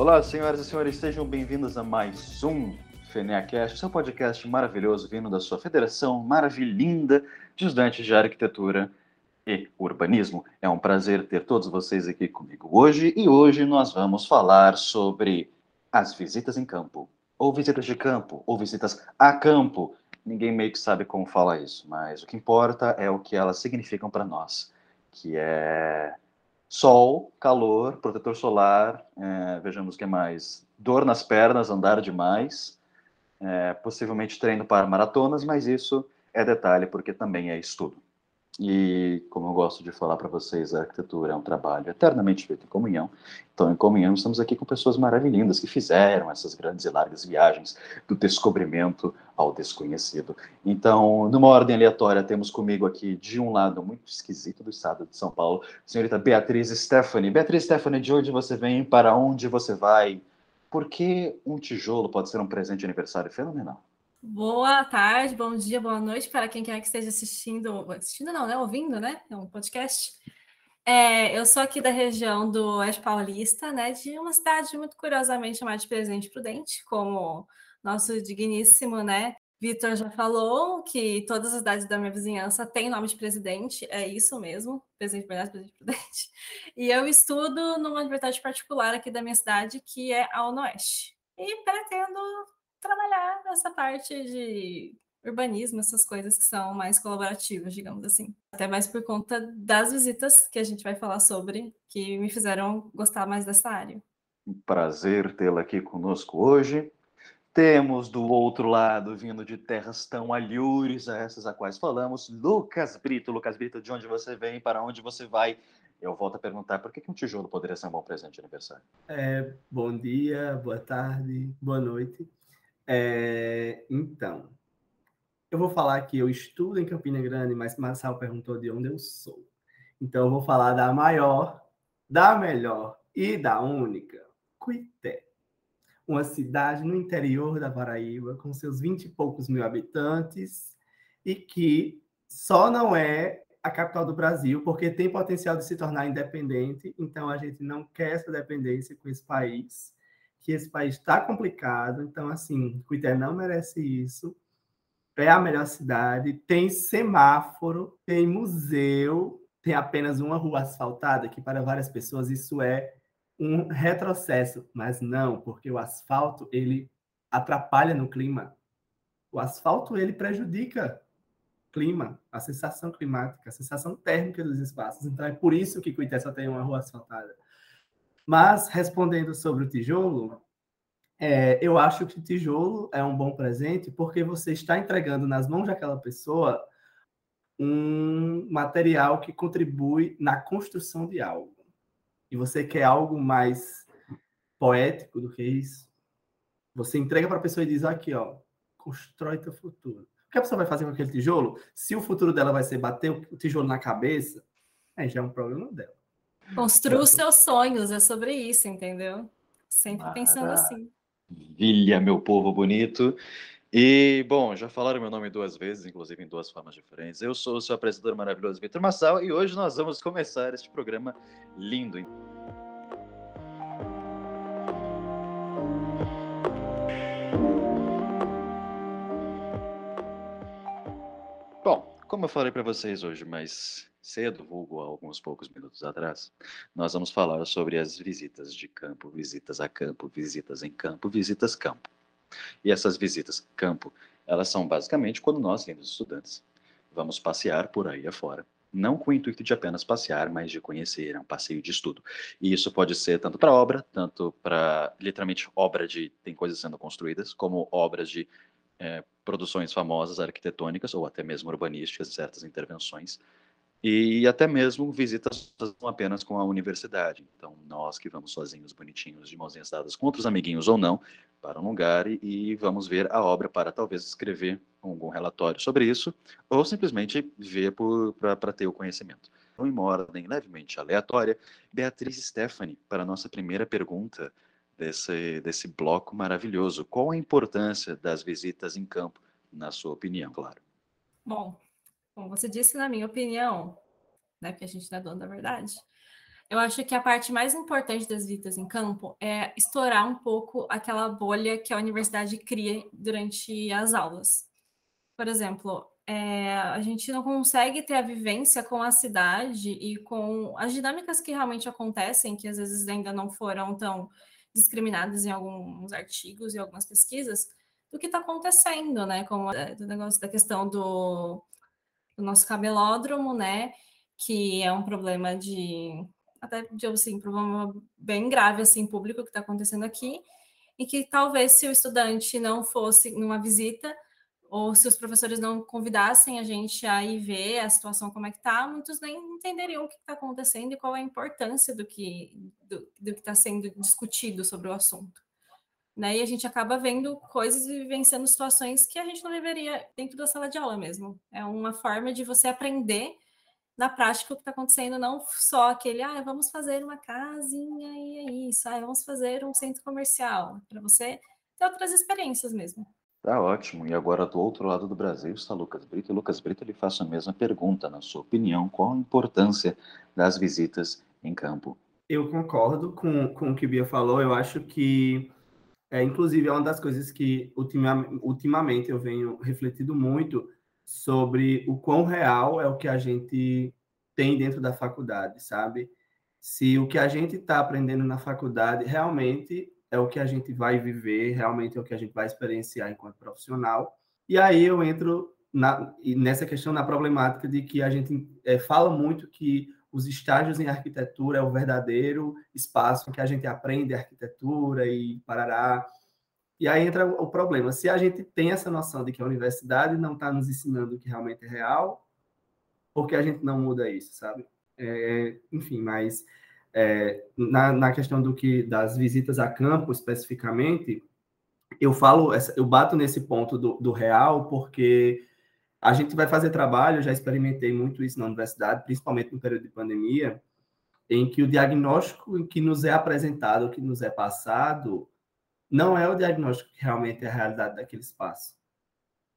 Olá, senhoras e senhores, sejam bem-vindos a mais um FeneaCast, seu podcast maravilhoso vindo da sua federação maravilhinda de estudantes de arquitetura e urbanismo. É um prazer ter todos vocês aqui comigo hoje e hoje nós vamos falar sobre as visitas em campo, ou visitas de campo, ou visitas a campo. Ninguém meio que sabe como falar isso, mas o que importa é o que elas significam para nós, que é sol, calor, protetor solar, é, vejamos o que mais, dor nas pernas, andar demais, é, possivelmente treino para maratonas, mas isso é detalhe porque também é estudo. E, como eu gosto de falar para vocês, a arquitetura é um trabalho eternamente feito em comunhão. Então, em comunhão, estamos aqui com pessoas maravilhindas que fizeram essas grandes e largas viagens do descobrimento ao desconhecido. Então, numa ordem aleatória, temos comigo aqui, de um lado muito esquisito do estado de São Paulo, senhorita Beatriz Stephanie. Beatriz Stephanie, de onde você vem? Para onde você vai? Por que um tijolo pode ser um presente de aniversário fenomenal? Boa tarde, bom dia, boa noite para quem quer que esteja assistindo, assistindo não, né? Ouvindo, né? É um podcast. É, eu sou aqui da região do Oeste Paulista, né? De uma cidade muito curiosamente chamada de Presidente Prudente, como nosso digníssimo, né? Vitor já falou que todas as cidades da minha vizinhança têm nome de presidente, é isso mesmo, presidente Bernardo, presidente Prudente. E eu estudo numa universidade particular aqui da minha cidade, que é a Oeste. E pretendo trabalhar nessa parte de urbanismo, essas coisas que são mais colaborativas, digamos assim. Até mais por conta das visitas que a gente vai falar sobre, que me fizeram gostar mais dessa área. Um prazer tê-la aqui conosco hoje. Temos do outro lado, vindo de terras tão alhures a essas a quais falamos, Lucas Brito. Lucas Brito, de onde você vem, para onde você vai? Eu volto a perguntar, por que, que um tijolo poderia ser um bom presente de aniversário? É, bom dia, boa tarde, boa noite. É, então, eu vou falar que eu estudo em Campina Grande, mas Marçal perguntou de onde eu sou. Então, eu vou falar da maior, da melhor e da única, Cuité. Uma cidade no interior da Paraíba, com seus vinte e poucos mil habitantes, e que só não é a capital do Brasil, porque tem potencial de se tornar independente, então a gente não quer essa dependência com esse país que esse país está complicado, então, assim, Cuité não merece isso. É a melhor cidade, tem semáforo, tem museu, tem apenas uma rua asfaltada, que para várias pessoas isso é um retrocesso, mas não, porque o asfalto ele atrapalha no clima. O asfalto ele prejudica o clima, a sensação climática, a sensação térmica dos espaços. Então é por isso que Cuité só tem uma rua asfaltada. Mas, respondendo sobre o tijolo, é, eu acho que o tijolo é um bom presente porque você está entregando nas mãos daquela pessoa um material que contribui na construção de algo. E você quer algo mais poético do que isso? Você entrega para a pessoa e diz: aqui, ó, constrói teu futuro. O que a pessoa vai fazer com aquele tijolo? Se o futuro dela vai ser bater o tijolo na cabeça, aí já é um problema dela. Construa os seus sonhos, é sobre isso, entendeu? Sempre pensando assim. Vilha, meu povo bonito. E, bom, já falaram meu nome duas vezes, inclusive em duas formas diferentes. Eu sou o seu apresentador maravilhoso, Vitor Massal, e hoje nós vamos começar este programa lindo. Bom, como eu falei para vocês hoje, mas cedo, vulgo alguns poucos minutos atrás, nós vamos falar sobre as visitas de campo, visitas a campo, visitas em campo, visitas campo. E essas visitas campo, elas são basicamente quando nós, lindos estudantes, vamos passear por aí afora. Não com o intuito de apenas passear, mas de conhecer, é um passeio de estudo. E isso pode ser tanto para obra, tanto para, literalmente, obra de. tem coisas sendo construídas, como obras de é, produções famosas arquitetônicas, ou até mesmo urbanísticas, certas intervenções e até mesmo visitas apenas com a universidade. Então, nós que vamos sozinhos, bonitinhos, de mãozinhas dadas com outros amiguinhos ou não, para um lugar e, e vamos ver a obra para talvez escrever algum relatório sobre isso, ou simplesmente ver para ter o conhecimento. Então, em uma ordem levemente aleatória, Beatriz Stephanie, para a nossa primeira pergunta desse, desse bloco maravilhoso. Qual a importância das visitas em campo, na sua opinião, claro? Bom, como você disse, na minha opinião, né, porque a gente não é dono da verdade, Eu acho que a parte mais importante das visitas em campo é estourar um pouco aquela bolha que a universidade cria durante as aulas. Por exemplo, é, a gente não consegue ter a vivência com a cidade e com as dinâmicas que realmente acontecem, que às vezes ainda não foram tão discriminadas em alguns artigos e algumas pesquisas, do que está acontecendo, né? Como é, do negócio da questão do, do nosso cabelódromo, né? Que é um problema de até de assim, problema bem grave assim público que está acontecendo aqui, e que talvez se o estudante não fosse numa visita ou se os professores não convidassem a gente a ir ver a situação como é que está, muitos nem entenderiam o que está acontecendo e qual é a importância do que do, do que está sendo discutido sobre o assunto. Né? E a gente acaba vendo coisas e vivenciando situações que a gente não deveria dentro da sala de aula mesmo. É uma forma de você aprender na prática o que está acontecendo, não só aquele, ah, vamos fazer uma casinha e é isso, ah, vamos fazer um centro comercial, para você ter outras experiências mesmo. Tá ótimo. E agora, do outro lado do Brasil, está Lucas Brito. E Lucas Brito, ele faz a mesma pergunta. Na sua opinião, qual a importância das visitas em campo? Eu concordo com, com o que o Bia falou. Eu acho que, é, inclusive, é uma das coisas que ultima, ultimamente eu venho refletindo muito sobre o quão real é o que a gente tem dentro da faculdade, sabe? Se o que a gente está aprendendo na faculdade realmente é o que a gente vai viver, realmente é o que a gente vai experienciar enquanto profissional. E aí eu entro na, nessa questão, na problemática de que a gente é, fala muito que os estágios em arquitetura é o verdadeiro espaço em que a gente aprende arquitetura e parará. E aí entra o problema. Se a gente tem essa noção de que a universidade não está nos ensinando o que realmente é real, por que a gente não muda isso, sabe? É, enfim, mas é, na, na questão do que das visitas a campo especificamente, eu falo, eu bato nesse ponto do, do real porque a gente vai fazer trabalho, eu já experimentei muito isso na universidade, principalmente no período de pandemia, em que o diagnóstico que nos é apresentado, que nos é passado, não é o diagnóstico que realmente é a realidade daquele espaço.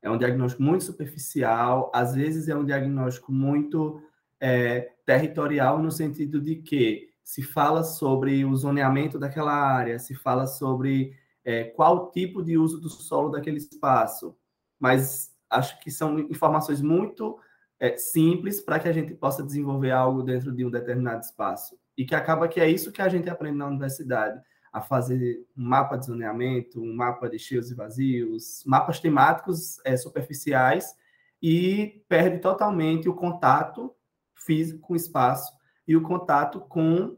É um diagnóstico muito superficial, às vezes é um diagnóstico muito é, territorial, no sentido de que se fala sobre o zoneamento daquela área, se fala sobre é, qual tipo de uso do solo daquele espaço, mas acho que são informações muito é, simples para que a gente possa desenvolver algo dentro de um determinado espaço. E que acaba que é isso que a gente aprende na universidade, a fazer um mapa de zoneamento, um mapa de cheios e vazios, mapas temáticos é, superficiais, e perde totalmente o contato físico com o espaço e o contato com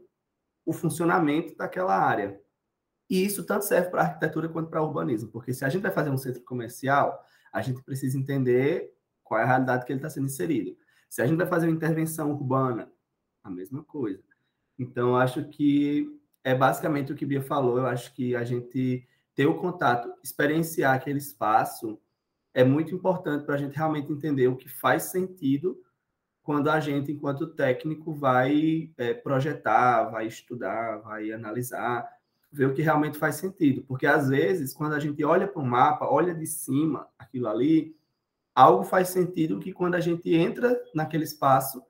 o funcionamento daquela área. E isso tanto serve para arquitetura quanto para urbanismo, porque se a gente vai fazer um centro comercial, a gente precisa entender qual é a realidade que ele está sendo inserido. Se a gente vai fazer uma intervenção urbana, a mesma coisa. Então, acho que é basicamente o que Bia falou. Eu acho que a gente ter o contato, experienciar aquele espaço, é muito importante para a gente realmente entender o que faz sentido quando a gente, enquanto técnico, vai é, projetar, vai estudar, vai analisar, ver o que realmente faz sentido. Porque, às vezes, quando a gente olha para o mapa, olha de cima aquilo ali, algo faz sentido que quando a gente entra naquele espaço,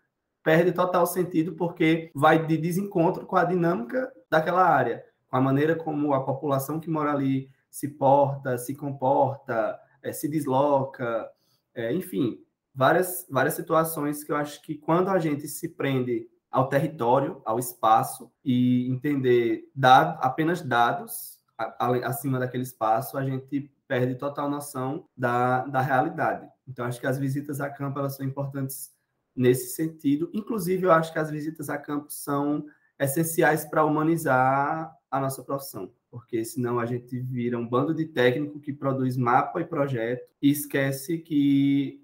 perde total sentido, porque vai de desencontro com a dinâmica daquela área, com a maneira como a população que mora ali se porta, se comporta, é, se desloca, é, enfim, várias, várias situações que eu acho que quando a gente se prende ao território, ao espaço e entender dado, apenas dados a, a, acima daquele espaço, a gente perde total noção da, da realidade. Então, acho que as visitas a campo elas são importantes nesse sentido. Inclusive, eu acho que as visitas a campo são essenciais para humanizar a nossa profissão, porque senão a gente vira um bando de técnico que produz mapa e projeto e esquece que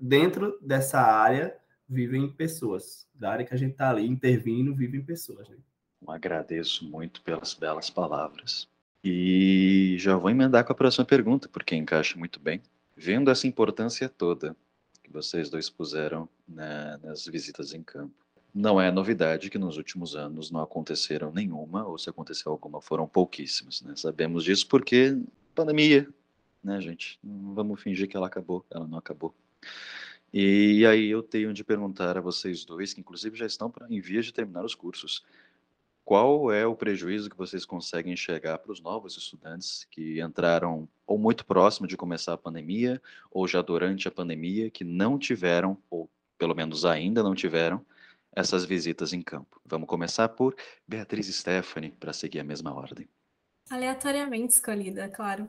dentro dessa área vivem pessoas. Da área que a gente está ali intervindo, vivem pessoas. Né? Agradeço muito pelas belas palavras. E já vou emendar com a próxima pergunta, porque encaixa muito bem. Vendo essa importância toda que vocês dois puseram né, nas visitas em campo, não é novidade que nos últimos anos não aconteceram nenhuma, ou se aconteceu alguma, foram pouquíssimas. Né? Sabemos disso porque pandemia, né, gente? Vamos fingir que ela acabou, ela não acabou. E aí eu tenho de perguntar a vocês dois, que inclusive já estão em vias de terminar os cursos, qual é o prejuízo que vocês conseguem enxergar para os novos estudantes que entraram ou muito próximo de começar a pandemia, ou já durante a pandemia, que não tiveram, ou pelo menos ainda não tiveram, essas visitas em campo? Vamos começar por Beatriz Stephanie, para seguir a mesma ordem. Aleatoriamente escolhida, claro.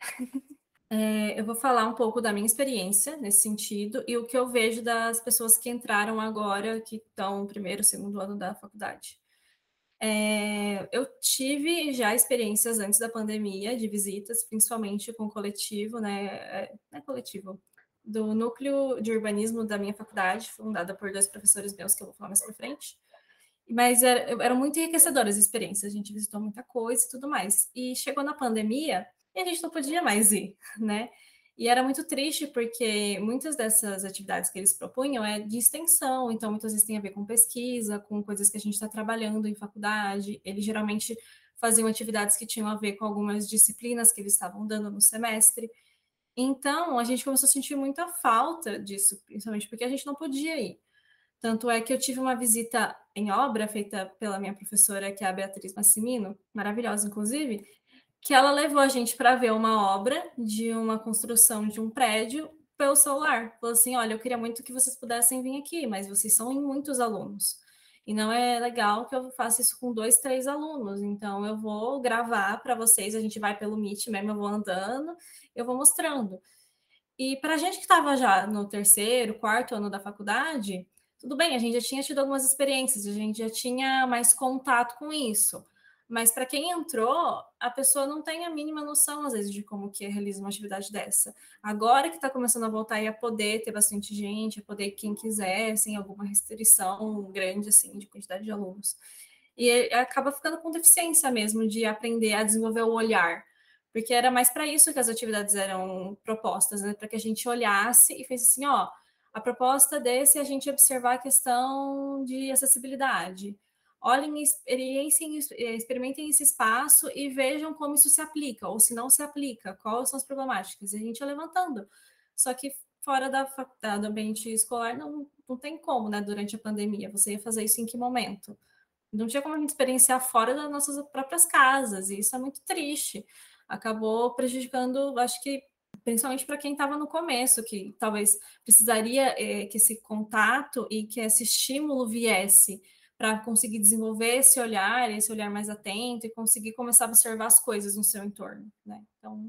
É, eu vou falar um pouco da minha experiência nesse sentido e o que eu vejo das pessoas que entraram agora, que estão no primeiro, segundo ano da faculdade. É, eu tive já experiências antes da pandemia de visitas, principalmente com o coletivo, né? É, é coletivo, do núcleo de urbanismo da minha faculdade, fundada por dois professores meus que eu vou falar mais para frente. Mas era, eram muito enriquecedoras as experiências, a gente visitou muita coisa e tudo mais. E chegou na pandemia e a gente não podia mais ir, né? E era muito triste porque muitas dessas atividades que eles propunham é de extensão, então muitas vezes tem a ver com pesquisa, com coisas que a gente está trabalhando em faculdade. Eles geralmente faziam atividades que tinham a ver com algumas disciplinas que eles estavam dando no semestre. Então a gente começou a sentir muita falta disso, principalmente porque a gente não podia ir. Tanto é que eu tive uma visita em obra feita pela minha professora, que é a Beatriz Massimino, maravilhosa, inclusive, que ela levou a gente para ver uma obra de uma construção de um prédio pelo celular. Falou assim: olha, eu queria muito que vocês pudessem vir aqui, mas vocês são muitos alunos. E não é legal que eu faça isso com dois, três alunos. Então, eu vou gravar para vocês. A gente vai pelo Meet mesmo, eu vou andando, eu vou mostrando. E para a gente que estava já no terceiro, quarto ano da faculdade, tudo bem, a gente já tinha tido algumas experiências, a gente já tinha mais contato com isso. Mas para quem entrou, a pessoa não tem a mínima noção, às vezes, de como que realiza uma atividade dessa. Agora que está começando a voltar e a poder ter bastante gente, a poder quem quiser, sem alguma restrição grande, assim, de quantidade de alunos. E acaba ficando com deficiência mesmo de aprender a desenvolver o olhar. Porque era mais para isso que as atividades eram propostas, né? Para que a gente olhasse e fez assim, ó, a proposta desse é a gente observar a questão de acessibilidade olhem, experienciem, experimentem esse espaço e vejam como isso se aplica, ou se não se aplica, quais são as problemáticas. E a gente ia levantando. Só que fora da, da, do ambiente escolar não, não tem como, né? Durante a pandemia, você ia fazer isso em que momento? Não tinha como a gente experienciar fora das nossas próprias casas, e isso é muito triste. Acabou prejudicando, acho que principalmente para quem estava no começo, que talvez precisaria é, que esse contato e que esse estímulo viesse para conseguir desenvolver esse olhar, esse olhar mais atento e conseguir começar a observar as coisas no seu entorno, né? Então,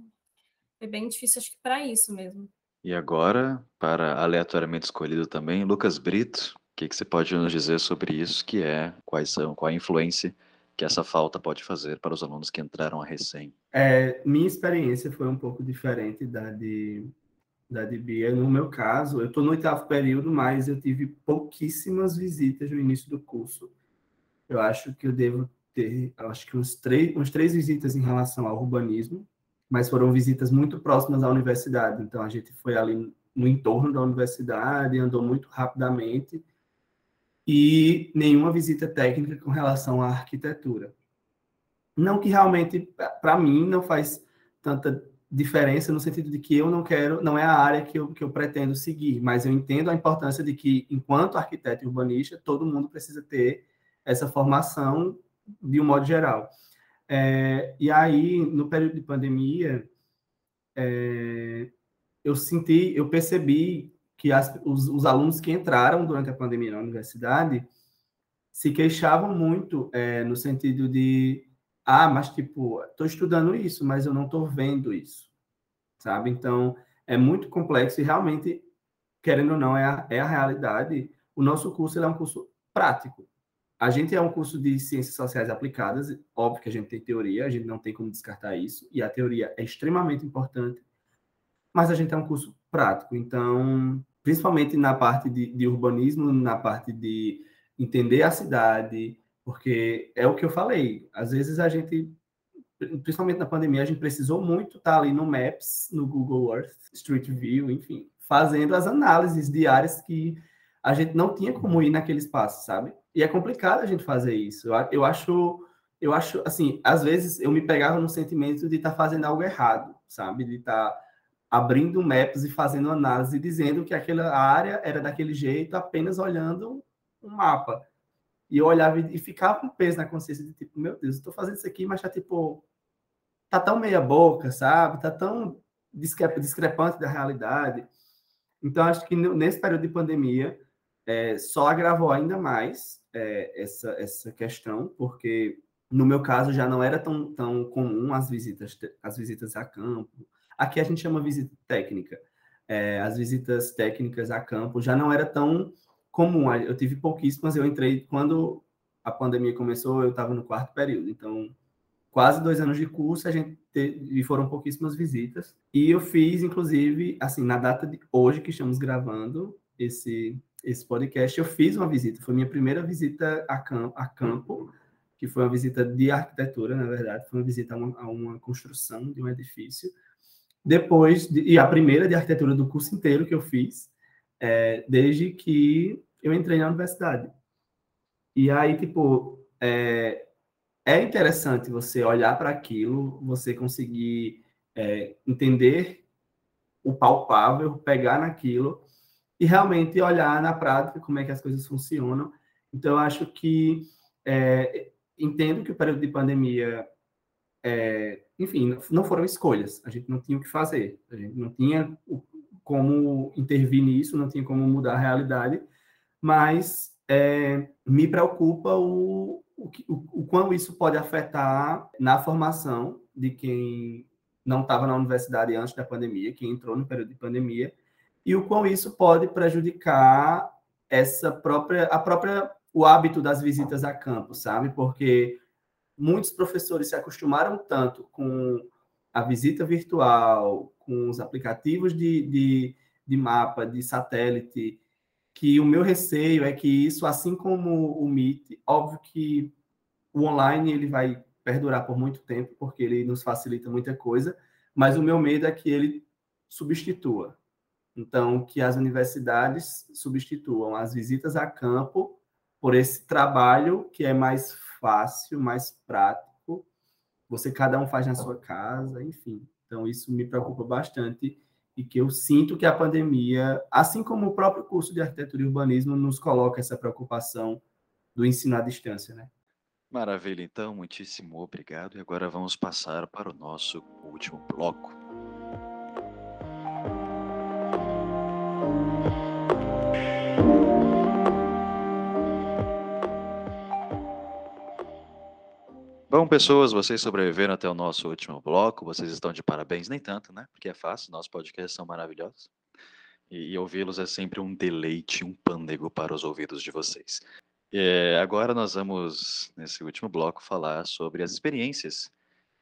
é bem difícil, acho que para isso mesmo. E agora, para aleatoriamente escolhido também, Lucas Brito, o que, que você pode nos dizer sobre isso, que é, quais são, qual a influência que essa falta pode fazer para os alunos que entraram a recém? É, minha experiência foi um pouco diferente da de, da de Bia. No meu caso, eu estou no oitavo período, mas eu tive pouquíssimas visitas no início do curso. Eu acho que eu devo ter, acho que uns três, uns três visitas em relação ao urbanismo, mas foram visitas muito próximas à universidade. Então, a gente foi ali no entorno da universidade, andou muito rapidamente, e nenhuma visita técnica com relação à arquitetura. Não que realmente, para mim, não faz tanta diferença no sentido de que eu não quero, não é a área que eu, que eu pretendo seguir, mas eu entendo a importância de que, enquanto arquiteto e urbanista, todo mundo precisa ter essa formação de um modo geral. É, e aí, no período de pandemia, é, eu senti, eu percebi que as, os, os, alunos que entraram durante a pandemia na universidade se queixavam muito é, no sentido de ah, mas tipo, estou estudando isso, mas eu não estou vendo isso, sabe? Então, é muito complexo e realmente, querendo ou não, é a, é a realidade. O nosso curso é um curso prático. A gente é um curso de ciências sociais aplicadas, óbvio que a gente tem teoria, a gente não tem como descartar isso, e a teoria é extremamente importante, mas a gente é um curso prático. Então, principalmente na parte de, de urbanismo, na parte de entender a cidade, porque é o que eu falei, às vezes a gente, principalmente na pandemia, a gente precisou muito estar ali no Maps, no Google Earth, Street View, enfim, fazendo as análises diárias que a gente não tinha como ir naquele espaço, sabe? E é complicado a gente fazer isso. Eu, eu acho, eu acho, assim, às vezes eu me pegava no sentimento de estar tá fazendo algo errado, sabe? De estar tá abrindo maps e fazendo análise, dizendo que aquela área era daquele jeito, apenas olhando um mapa. E eu olhava e ficava com peso na consciência de tipo, meu Deus, eu tô fazendo isso aqui, mas tá tipo, tá tão meia boca, sabe? Tá tão discrepante da realidade. Então, acho que nesse período de pandemia, é, só agravou ainda mais é, essa, essa questão, porque no meu caso já não era tão, tão comum as visitas, as visitas a campo. Aqui a gente chama visita técnica. É, as visitas técnicas a campo já não era tão comum. Eu tive pouquíssimas, eu entrei quando a pandemia começou, eu estava no quarto período. Então, quase dois anos de curso, a gente teve, e foram pouquíssimas visitas. E eu fiz, inclusive, assim, na data de hoje que estamos gravando esse, esse podcast, eu fiz uma visita. Foi minha primeira visita a campo, a campo que foi uma visita de arquitetura, na verdade, foi uma visita a uma, a uma construção de um edifício. Depois, de, e a primeira de arquitetura do curso inteiro que eu fiz, é, desde que eu entrei na universidade. E aí, tipo, é, é interessante você olhar para aquilo, você conseguir é, entender o palpável, pegar naquilo e realmente olhar na prática como é que as coisas funcionam. Então, acho que é, entendo que o período de pandemia, é, enfim, não foram escolhas. A gente não tinha o que fazer. A gente não tinha como intervir nisso, não tinha como mudar a realidade. Mas é, me preocupa o, o, o, o quão isso pode afetar na formação de quem não estava na universidade antes da pandemia, quem entrou no período de pandemia, e o quão isso pode prejudicar essa própria a própria o hábito das visitas a campo, sabe? Porque muitos professores se acostumaram tanto com a visita virtual, com os aplicativos de, de, de mapa, de satélite, que o meu receio é que isso, assim como o Meet, óbvio que o online ele vai perdurar por muito tempo, porque ele nos facilita muita coisa, mas o meu medo é que ele substitua. Então, que as universidades substituam as visitas a campo por esse trabalho que é mais fácil, mais prático. Você cada um faz na sua casa, enfim. Então isso me preocupa bastante e que eu sinto que a pandemia, assim como o próprio curso de arquitetura e urbanismo, nos coloca essa preocupação do ensino à distância, né? Maravilha, então, muitíssimo obrigado. E agora vamos passar para o nosso último bloco. Bom, pessoas, vocês sobreviveram até o nosso último bloco. Vocês estão de parabéns, nem tanto, né? Porque é fácil, nossos podcasts são maravilhosos. E, e ouvi-los é sempre um deleite, um pândego para os ouvidos de vocês. É, agora nós vamos, nesse último bloco, falar sobre as experiências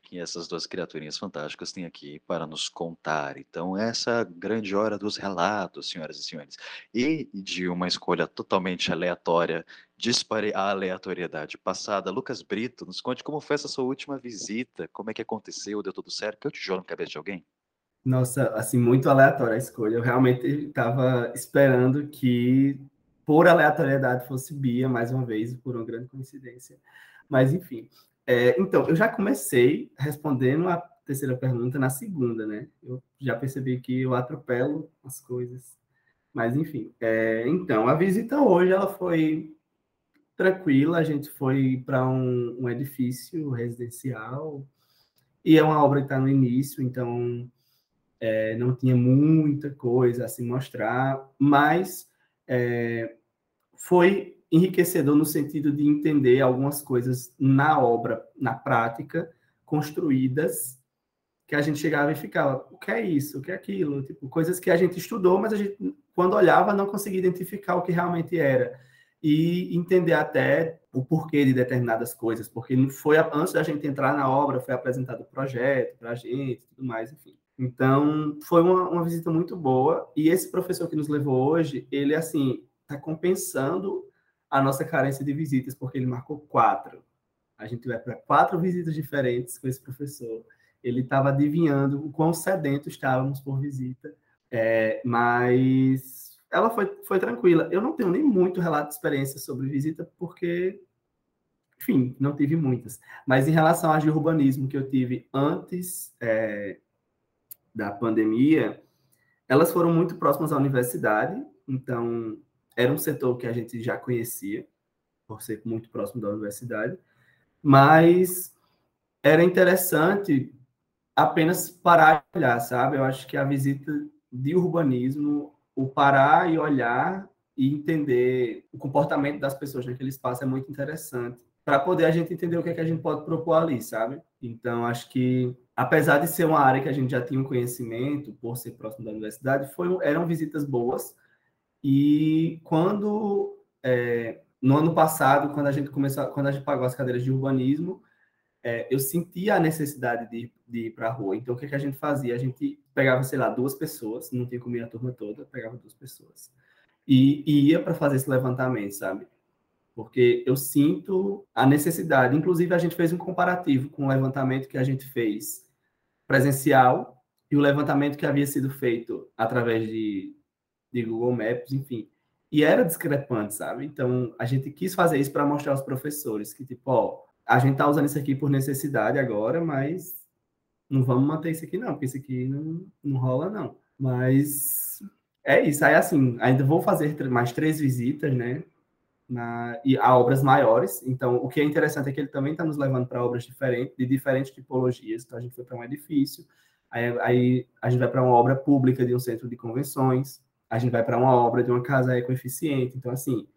que essas duas criaturinhas fantásticas têm aqui para nos contar. Então, essa grande hora dos relatos, senhoras e senhores, e de uma escolha totalmente aleatória, dispare a aleatoriedade passada. Lucas Brito, nos conte como foi essa sua última visita, como é que aconteceu, deu tudo certo? Que eu tijolo na cabeça de alguém? Nossa, assim, muito aleatória a escolha. Eu realmente estava esperando que, por aleatoriedade, fosse Bia, mais uma vez, por uma grande coincidência. Mas, enfim, é, então, eu já comecei respondendo a terceira pergunta na segunda, né? Eu já percebi que eu atropelo as coisas. Mas, enfim. É, então, a visita hoje ela foi tranquila. A gente foi para um, um, edifício residencial e é uma obra que está no início, então é, não tinha muita coisa a se mostrar, mas é, foi enriquecedor no sentido de entender algumas coisas na obra, na prática, construídas, que a gente chegava e ficava, o que é isso, o que é aquilo? Tipo, coisas que a gente estudou, mas a gente, quando olhava, não conseguia identificar o que realmente era. E entender até o porquê de determinadas coisas, porque foi antes da gente entrar na obra, foi apresentado o projeto para a gente, tudo mais, enfim. Então, foi uma, uma visita muito boa. E esse professor que nos levou hoje, ele, assim, está compensando a nossa carência de visitas, porque ele marcou quatro. A gente vai para quatro visitas diferentes com esse professor. Ele estava adivinhando o quão sedento estávamos por visita, é, mas ela foi, foi tranquila. Eu não tenho nem muito relato de experiência sobre visita, porque, enfim, não tive muitas. Mas em relação às de urbanismo que eu tive antes é, da pandemia, elas foram muito próximas à universidade, então era um setor que a gente já conhecia. por ser muito próximo da universidade, mas era interessante apenas parar e olhar, sabe? Eu acho que a visita de urbanismo, o parar e olhar e entender o comportamento das pessoas naquele espaço é muito interessante para poder a gente entender o que, é que a gente pode propor ali, sabe? Então, acho que, apesar de ser uma área que a gente já tinha um conhecimento, por ser próximo da universidade, foi, eram visitas boas. E quando, é, no ano passado, quando a gente começou, quando a gente pagou as cadeiras de urbanismo, é, eu sentia a necessidade de, de ir para a rua. Então, o que, é que a gente fazia? A gente pegava, sei lá, duas pessoas, não tinha como ir a turma toda, pegava duas pessoas. E, e ia para fazer esse levantamento, sabe? Porque eu sinto a necessidade. Inclusive, a gente fez um comparativo com o levantamento que a gente fez presencial e o levantamento que havia sido feito através de, de Google Maps, enfim. E era discrepante, sabe? Então, a gente quis fazer isso para mostrar aos professores que, tipo, ó, a gente tá usando isso aqui por necessidade agora, mas não vamos manter isso aqui não, porque isso aqui não, não rola não. Mas é isso. Aí, assim, ainda vou fazer mais três visitas, né? Na, e a obras maiores. Então, o que é interessante é que ele também está nos levando para obras diferentes, de diferentes tipologias. Então, a gente foi para um edifício, aí, aí a gente vai para uma obra pública de um centro de convenções, a gente vai para uma obra de uma casa ecoeficiente. Então, assim,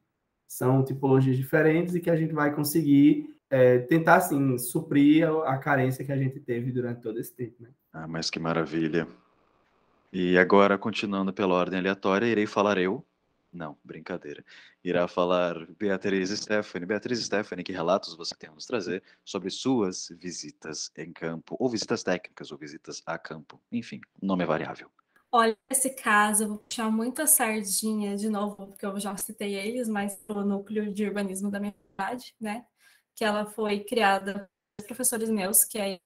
são tipologias diferentes e que a gente vai conseguir é, tentar, assim, suprir a, a, carência que a gente teve durante todo esse tempo. Né? Ah, mas que maravilha. E agora, continuando pela ordem aleatória, irei falar eu. Não, brincadeira. Irá falar Beatriz Stephanie. Beatriz Stephanie, que relatos você tem a nos trazer sobre suas visitas em campo, ou visitas técnicas, ou visitas a campo. Enfim, nome é variável. Olha, esse caso, eu vou puxar muita sardinha de novo, porque eu já citei eles, mas o núcleo de urbanismo da minha cidade, né? Que ela foi criada por professores meus, que é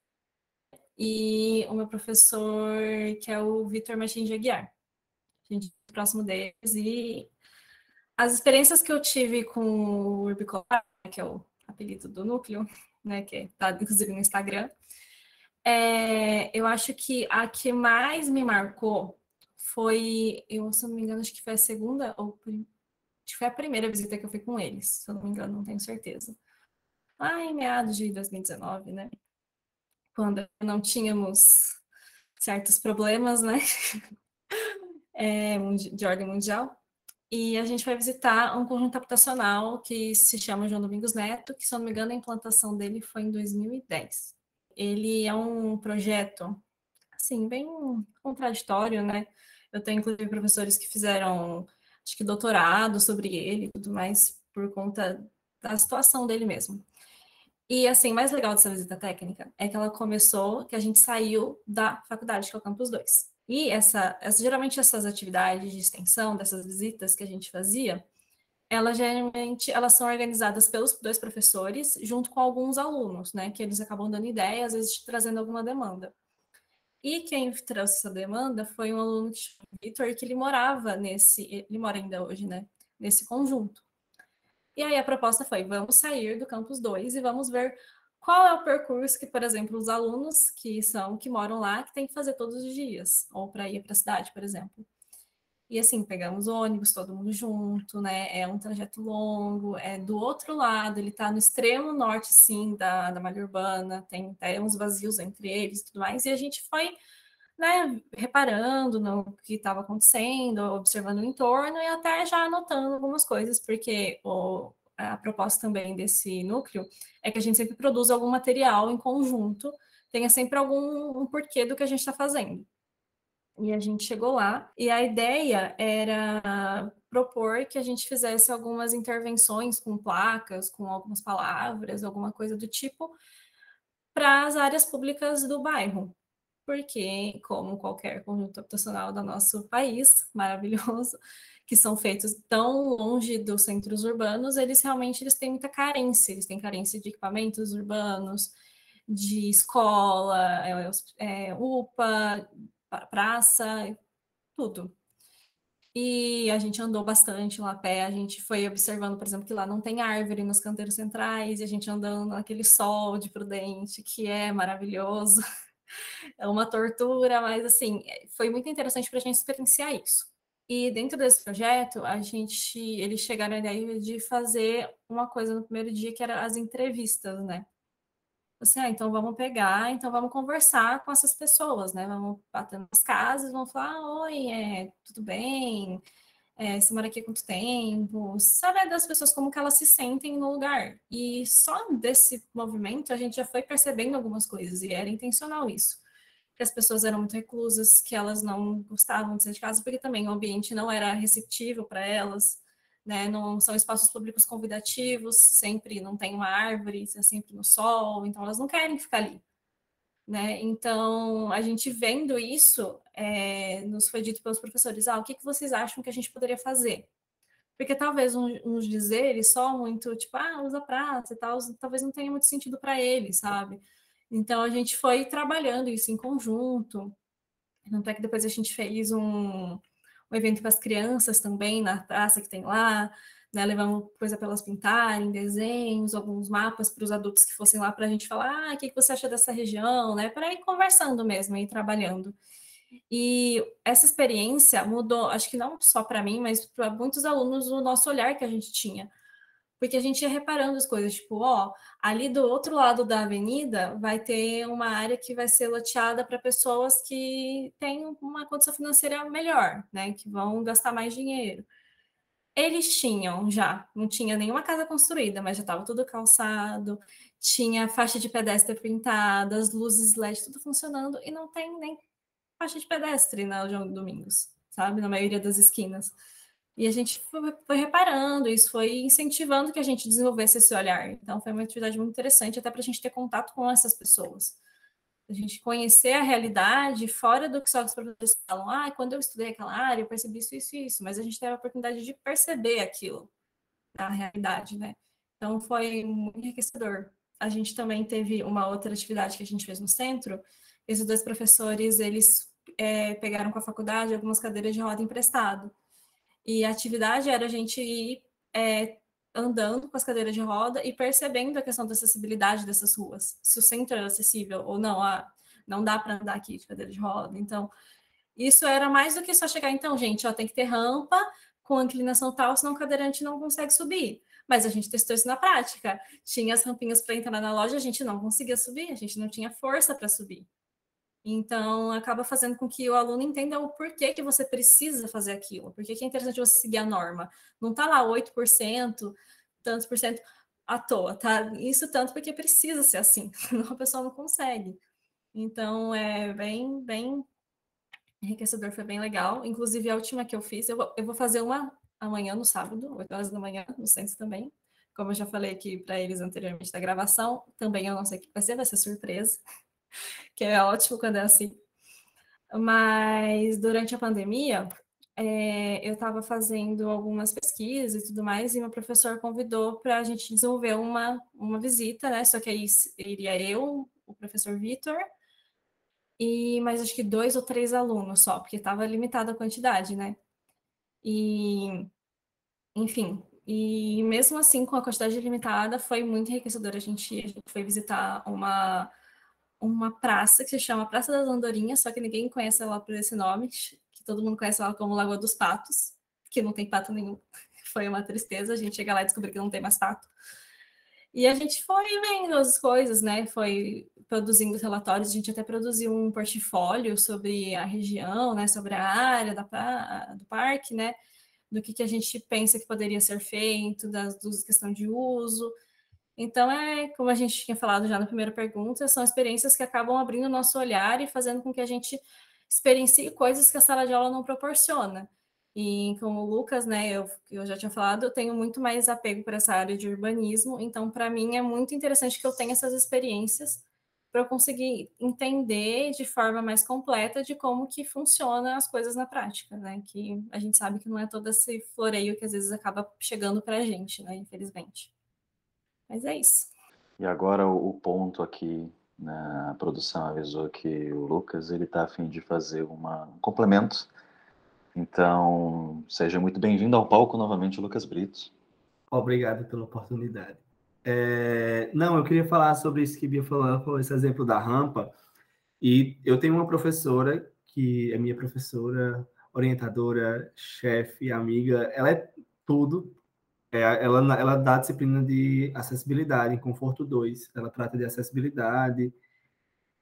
e o meu professor, que é o Vitor Martins de Aguiar. A gente é próximo deles e as experiências que eu tive com o Urbicolar, que é o apelido do núcleo, né, que está inclusive no Instagram, é, eu acho que a que mais me marcou foi, eu se não me engano, acho que foi a segunda ou foi a primeira visita que eu fui com eles, se eu não me engano, não tenho certeza lá em meados de 2019, né? Quando não tínhamos certos problemas, né? é, de ordem mundial. E a gente vai visitar um conjunto habitacional que se chama João Domingos Neto, que, se eu não me engano, a implantação dele foi em 2010. Ele é um projeto, assim, bem contraditório, né? Eu tenho, inclusive, professores que fizeram, acho que, doutorado sobre ele e tudo mais, por conta da situação dele mesmo. E assim, mais legal dessa visita técnica é que ela começou, que a gente saiu da faculdade, que é o Campus 2. E essa, essa, geralmente essas atividades de extensão, dessas visitas que a gente fazia, elas geralmente elas são organizadas pelos dois professores, junto com alguns alunos, né? Que eles acabam dando ideia, às vezes trazendo alguma demanda. E quem trouxe essa demanda foi um aluno chama Vitor, que ele morava nesse, ele mora ainda hoje, né? Nesse conjunto. E aí a proposta foi: vamos sair do campus 2 e vamos ver qual é o percurso que, por exemplo, os alunos que são que moram lá que tem que fazer todos os dias, ou para ir para a cidade, por exemplo. E assim, pegamos ônibus, todo mundo junto, né? É um trajeto longo, é do outro lado, ele está no extremo norte, sim, da, da malha urbana, tem até uns vazios entre eles e tudo mais, e a gente foi né, reparando no que estava acontecendo, observando o entorno e até já anotando algumas coisas, porque o, a proposta também desse núcleo é que a gente sempre produza algum material em conjunto, tenha sempre algum um porquê do que a gente está fazendo. E a gente chegou lá e a ideia era propor que a gente fizesse algumas intervenções com placas, com algumas palavras, alguma coisa do tipo, para as áreas públicas do bairro porque, como qualquer conjunto habitacional do nosso país, maravilhoso, que são feitos tão longe dos centros urbanos, eles realmente eles têm muita carência, eles têm carência de equipamentos urbanos, de escola, é, é, UPA, praça, tudo. E a gente andou bastante lá a pé, a gente foi observando, por exemplo, que lá não tem árvore nos canteiros centrais, e a gente andando naquele sol de Prudente, que é maravilhoso. é uma tortura, mas assim, foi muito interessante para a gente experienciar isso. E dentro desse projeto, a gente, eles chegaram à ideia de fazer uma coisa no primeiro dia que era as entrevistas, né? Assim, ah, então vamos pegar, então vamos conversar com essas pessoas, né? Vamos bater nas casas, vamos falar, oi, é, tudo bem? É, você mora aqui há quanto tempo? Saber das pessoas como que elas se sentem no lugar. E só desse movimento a gente já foi percebendo algumas coisas, e era intencional isso que as pessoas eram muito reclusas, que elas não gostavam de sair de casa, porque também o ambiente não era receptivo para elas, né? Não são espaços públicos convidativos, sempre não tem uma árvore, é sempre no sol, então elas não querem ficar ali. Né? Então, a gente vendo isso, é, nos foi dito pelos professores, ah, o que, que vocês acham que a gente poderia fazer? Porque talvez uns, uns dizeres só muito, tipo, ah, usa praça e tal, talvez não tenha muito sentido para eles, sabe? Então a gente foi trabalhando isso em conjunto. Tanto é que depois a gente fez um, um evento para as crianças também na praça que tem lá, né? Levamos coisa para elas pintarem, desenhos, alguns mapas para os adultos que fossem lá para a gente falar, ah, o que, que você acha dessa região, né? Para ir conversando mesmo, ir trabalhando. E essa experiência mudou, acho que não só para mim, mas para muitos alunos, o nosso olhar que a gente tinha porque a gente ia reparando as coisas, tipo, ó, ali do outro lado da avenida vai ter uma área que vai ser loteada para pessoas que têm uma condição financeira melhor, né, que vão gastar mais dinheiro. Eles tinham já, não tinha nenhuma casa construída, mas já estava tudo calçado, tinha faixa de pedestre pintada, as luzes LED tudo funcionando e não tem nem faixa de pedestre na João Domingos, sabe, na maioria das esquinas. E a gente foi, foi, reparando, isso foi incentivando que a gente desenvolvesse esse olhar. Então, foi uma atividade muito interessante, até para a gente ter contato com essas pessoas. A gente conhecer a realidade fora do que só os professores falam. Ah, quando eu estudei aquela área, eu percebi isso, isso isso. Mas a gente teve a oportunidade de perceber aquilo na realidade, né? Então, foi muito enriquecedor. A gente também teve uma outra atividade que a gente fez no centro. Esses dois professores, eles é, pegaram com a faculdade algumas cadeiras de roda emprestado. E a atividade era a gente ir é, andando com as cadeiras de roda e percebendo a questão da acessibilidade dessas ruas. Se o centro era acessível ou não, ah, não dá para andar aqui de cadeira de roda. Então, isso era mais do que só chegar, então, gente, ó, tem que ter rampa com inclinação tal, senão o cadeirante não consegue subir. Mas a gente testou isso na prática. Tinha as rampinhas para entrar na loja, a gente não conseguia subir, a gente não tinha força para subir. Então, acaba fazendo com que o aluno entenda o porquê que você precisa fazer aquilo, porque que é interessante você seguir a norma. Não está lá 8%, tantos por cento à toa, tá? Isso tanto porque precisa ser assim, senão a pessoa não consegue. Então, é bem, bem enriquecedor, foi bem legal. Inclusive, a última que eu fiz, eu vou, eu vou fazer uma amanhã, no sábado, 8 horas da manhã, no centro também. Como eu já falei aqui para eles anteriormente da gravação, também eu não sei o que vai ser, vai ser surpresa que é ótimo quando é assim. Mas durante a pandemia, é, eu estava fazendo algumas pesquisas e tudo mais, e meu professor convidou para a gente desenvolver uma, uma visita, né? Só que aí iria eu, o professor Vitor, e mais acho que dois ou três alunos só, porque estava limitada a quantidade, né? E, enfim, e mesmo assim, com a quantidade limitada, foi muito enriquecedor. A gente, a gente foi visitar uma uma praça que se chama Praça das Andorinhas, só que ninguém conhece ela por esse nome, que todo mundo conhece ela como Lagoa dos Patos, que não tem pato nenhum. Foi uma tristeza a gente chegar lá e descobrir que não tem mais pato. E a gente foi vendo as coisas, né? Foi produzindo relatórios, a gente até produziu um portfólio sobre a região, né? Sobre a área da, do parque, né? Do que, que a gente pensa que poderia ser feito, das, das questão de uso. Então, é como a gente tinha falado já na primeira pergunta, são experiências que acabam abrindo o nosso olhar e fazendo com que a gente experiencie coisas que a sala de aula não proporciona. E como o Lucas, né, eu, eu já tinha falado, eu tenho muito mais apego para essa área de urbanismo, então para mim é muito interessante que eu tenha essas experiências para eu conseguir entender de forma mais completa de como que funcionam as coisas na prática, né? Que a gente sabe que não é todo esse floreio que às vezes acaba chegando para a gente, né? Infelizmente. Mas é isso. E agora o ponto aqui na produção avisou que o Lucas ele está a fim de fazer uma, um complemento. Então, seja muito bem-vindo ao palco novamente, Lucas Brito. Obrigado pela oportunidade. É, não, eu queria falar sobre isso que Bia falou, esse exemplo da rampa. E eu tenho uma professora que é minha professora orientadora, chefe, amiga, ela é tudo. É, ela, ela dá disciplina de acessibilidade em Conforto 2, ela trata de acessibilidade.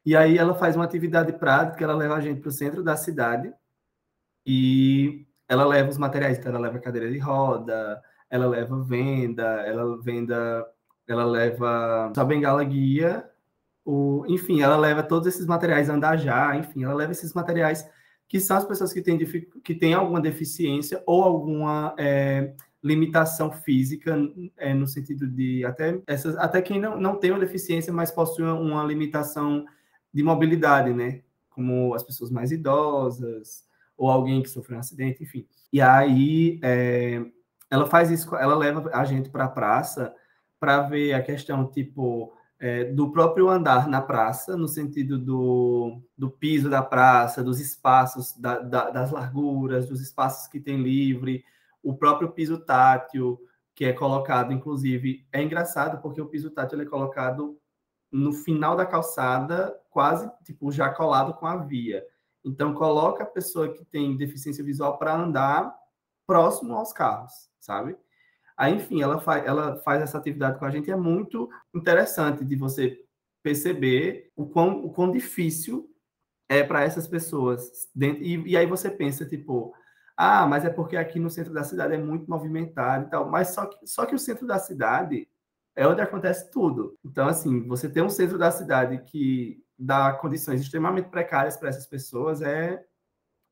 E aí ela faz uma atividade prática, ela leva a gente para o centro da cidade e ela leva os materiais, então ela leva cadeira de roda, ela leva venda, ela venda, ela leva a bengala guia, o, enfim, ela leva todos esses materiais andar já, enfim, ela leva esses materiais que são as pessoas que têm, que têm alguma deficiência ou alguma é, limitação física, é, no sentido de até, essas, até quem não, não tem uma deficiência, mas possui uma limitação de mobilidade, né? Como as pessoas mais idosas, ou alguém que sofreu um acidente, enfim. E aí é, ela faz isso, ela leva a gente para a praça para ver a questão, tipo, é, do próprio andar na praça, no sentido do, do piso da praça, dos espaços, da, da, das larguras, dos espaços que tem livre, o próprio piso tátil, que é colocado, inclusive, é engraçado porque o piso tátil é colocado no final da calçada, quase tipo já colado com a via. Então coloca a pessoa que tem deficiência visual para andar próximo aos carros, sabe? Aí, enfim, ela faz, ela faz essa atividade com a gente e é muito interessante de você perceber o quão, o quão difícil é para essas pessoas. E, e, aí você pensa, tipo, ah, mas é porque aqui no centro da cidade é muito movimentado e tal. Mas só que, só que o centro da cidade é onde acontece tudo. Então, assim, você tem um centro da cidade que dá condições extremamente precárias para essas pessoas, é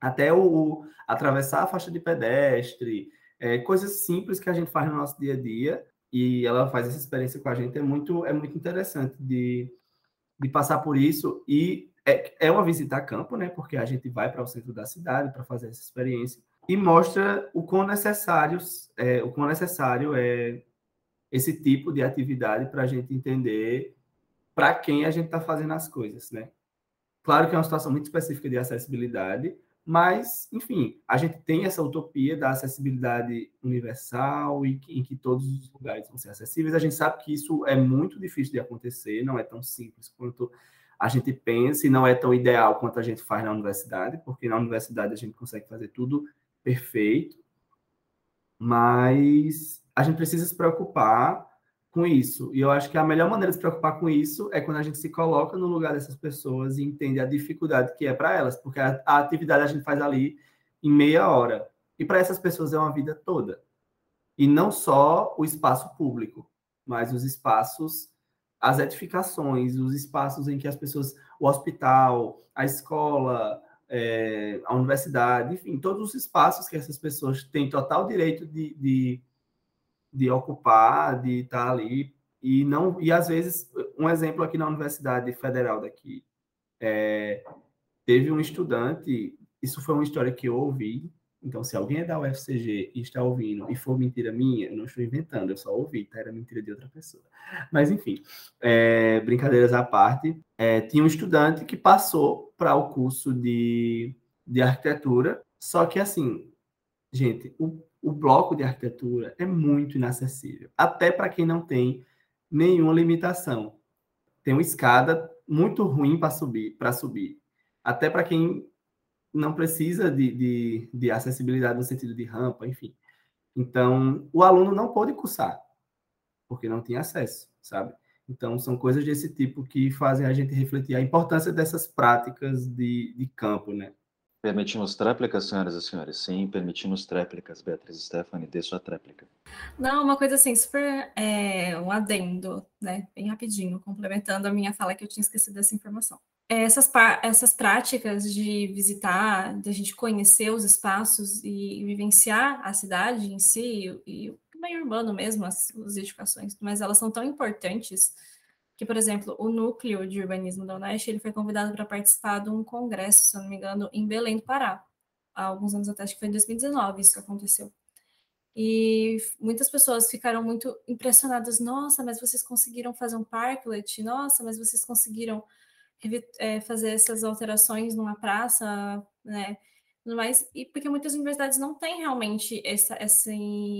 até o, o atravessar a faixa de pedestre, é, coisas simples que a gente faz no nosso dia a dia e ela faz essa experiência com a gente é muito é muito interessante de, de passar por isso e é, é uma visita a campo, né? Porque a gente vai para o centro da cidade para fazer essa experiência e mostra o quão necessários é, o quão necessário é esse tipo de atividade para a gente entender para quem a gente está fazendo as coisas, né? Claro que é uma situação muito específica de acessibilidade, mas, enfim, a gente tem essa utopia da acessibilidade universal e em que todos os lugares vão ser acessíveis. A gente sabe que isso é muito difícil de acontecer, não é tão simples quanto a gente pensa e não é tão ideal quanto a gente faz na universidade, porque na universidade a gente consegue fazer tudo perfeito, mas a gente precisa se preocupar com isso. E eu acho que a melhor maneira de se preocupar com isso é quando a gente se coloca no lugar dessas pessoas e entende a dificuldade que é para elas, porque a, a, atividade a gente faz ali em meia hora. E para essas pessoas é uma vida toda. E não só o espaço público, mas os espaços, as edificações, os espaços em que as pessoas, o hospital, a escola, é, a universidade, enfim, todos os espaços que essas pessoas têm total direito de, de de ocupar, de estar ali e não e às vezes um exemplo aqui na Universidade Federal daqui é, teve um estudante, isso foi uma história que eu ouvi. Então, se alguém é da UFCG e está ouvindo e for mentira minha, eu não estou inventando, eu só ouvi, tá? Era mentira de outra pessoa. Mas, enfim, é, brincadeiras à parte, é, tinha um estudante que passou para o curso de, de arquitetura, só que, assim, gente, o o bloco de arquitetura é muito inacessível, até para quem não tem nenhuma limitação. Tem uma escada muito ruim para subir, para subir. Até para quem não precisa de, de, de, acessibilidade no sentido de rampa, enfim. Então, o aluno não pode cursar, porque não tem acesso, sabe? Então, são coisas desse tipo que fazem a gente refletir a importância dessas práticas de, de campo, né? Permitimos tréplicas, senhoras e senhores? Sim, permitimos tréplicas. Beatriz Stephanie, dê sua tréplica. Não, uma coisa assim, super é, um adendo, né? Bem rapidinho, complementando a minha fala que eu tinha esquecido dessa informação. É, essas, essas práticas de visitar, de a gente conhecer os espaços e vivenciar a cidade em si e o meio urbano mesmo, as, as edificações, mas elas são tão importantes que, por exemplo, o núcleo de urbanismo da Unesco ele foi convidado para participar de um congresso, se não me engano, em Belém do Pará, há alguns anos atrás, que foi em 2019 isso que aconteceu. E muitas pessoas ficaram muito impressionadas. Nossa, mas vocês conseguiram fazer um parklet? Nossa, mas vocês conseguiram é, fazer essas alterações numa praça, né? Mas, e porque muitas universidades não têm realmente essa, essa,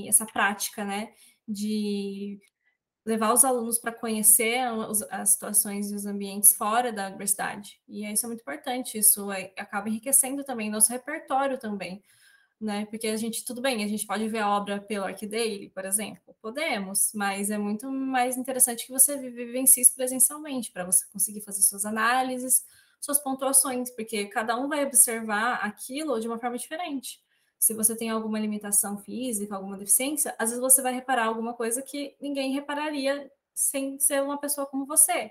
essa prática, né? De levar os alunos para conhecer as situações e os ambientes fora da universidade. E isso é muito importante, isso é, acaba enriquecendo também nosso repertório também, né? Porque a gente, tudo bem, a gente pode ver a obra pelo Arquidaily, por exemplo, podemos, mas é muito mais interessante que você vivencie isso presencialmente, para você conseguir fazer suas análises, suas pontuações, porque cada um vai observar aquilo de uma forma diferente se você tem alguma limitação física, alguma deficiência, às vezes você vai reparar alguma coisa que ninguém repararia sem ser uma pessoa como você.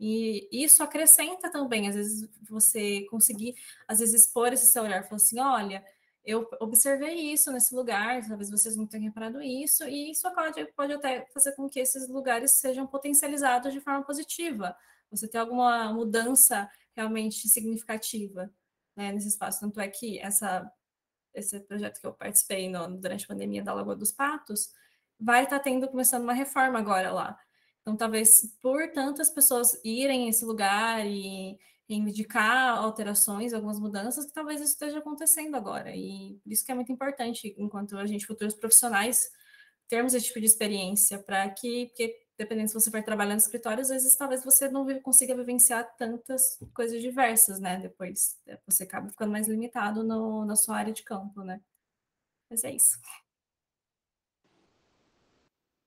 E isso acrescenta também, às vezes você conseguir, às vezes expor esse seu olhar, falar assim, olha, eu observei isso nesse lugar, talvez vocês não tenham reparado isso, e isso pode, pode até fazer com que esses lugares sejam potencializados de forma positiva. Você tem alguma mudança realmente significativa né, nesse espaço. Tanto é que essa esse projeto que eu participei no, durante a pandemia da Lagoa dos Patos, vai estar tá tendo, começando uma reforma agora lá. Então, talvez por tantas pessoas irem a esse lugar e reivindicar alterações, algumas mudanças, que talvez isso esteja acontecendo agora. E por isso que é muito importante, enquanto a gente, futuros profissionais, termos esse tipo de experiência, para que, porque dependendo se você for trabalhar no escritório, às vezes talvez você não consiga vivenciar tantas coisas diversas, né? Depois é, você acaba ficando mais limitado no, na sua área de campo, né? Mas é isso.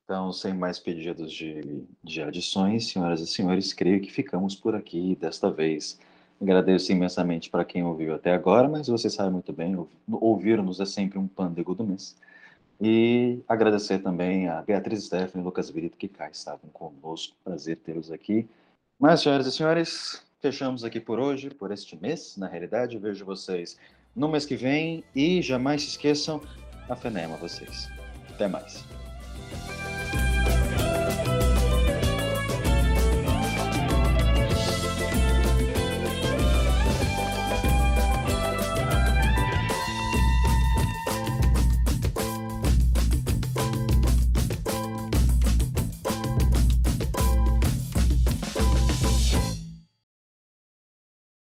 Então, sem mais pedidos de, de adições, senhoras e senhores, creio que ficamos por aqui desta vez. Agradeço imensamente para quem ouviu até agora, mas você sabe muito bem, ouvir-nos é sempre um pândego do mês. E agradecer também a Beatriz Stephanie e Lucas Brito, que cá estavam conosco. Prazer tê-los aqui. Mas, senhoras e senhores, fechamos aqui por hoje, por este mês, na realidade. vejo vocês no mês que vem e jamais se esqueçam, a FENEMA vocês. Até mais.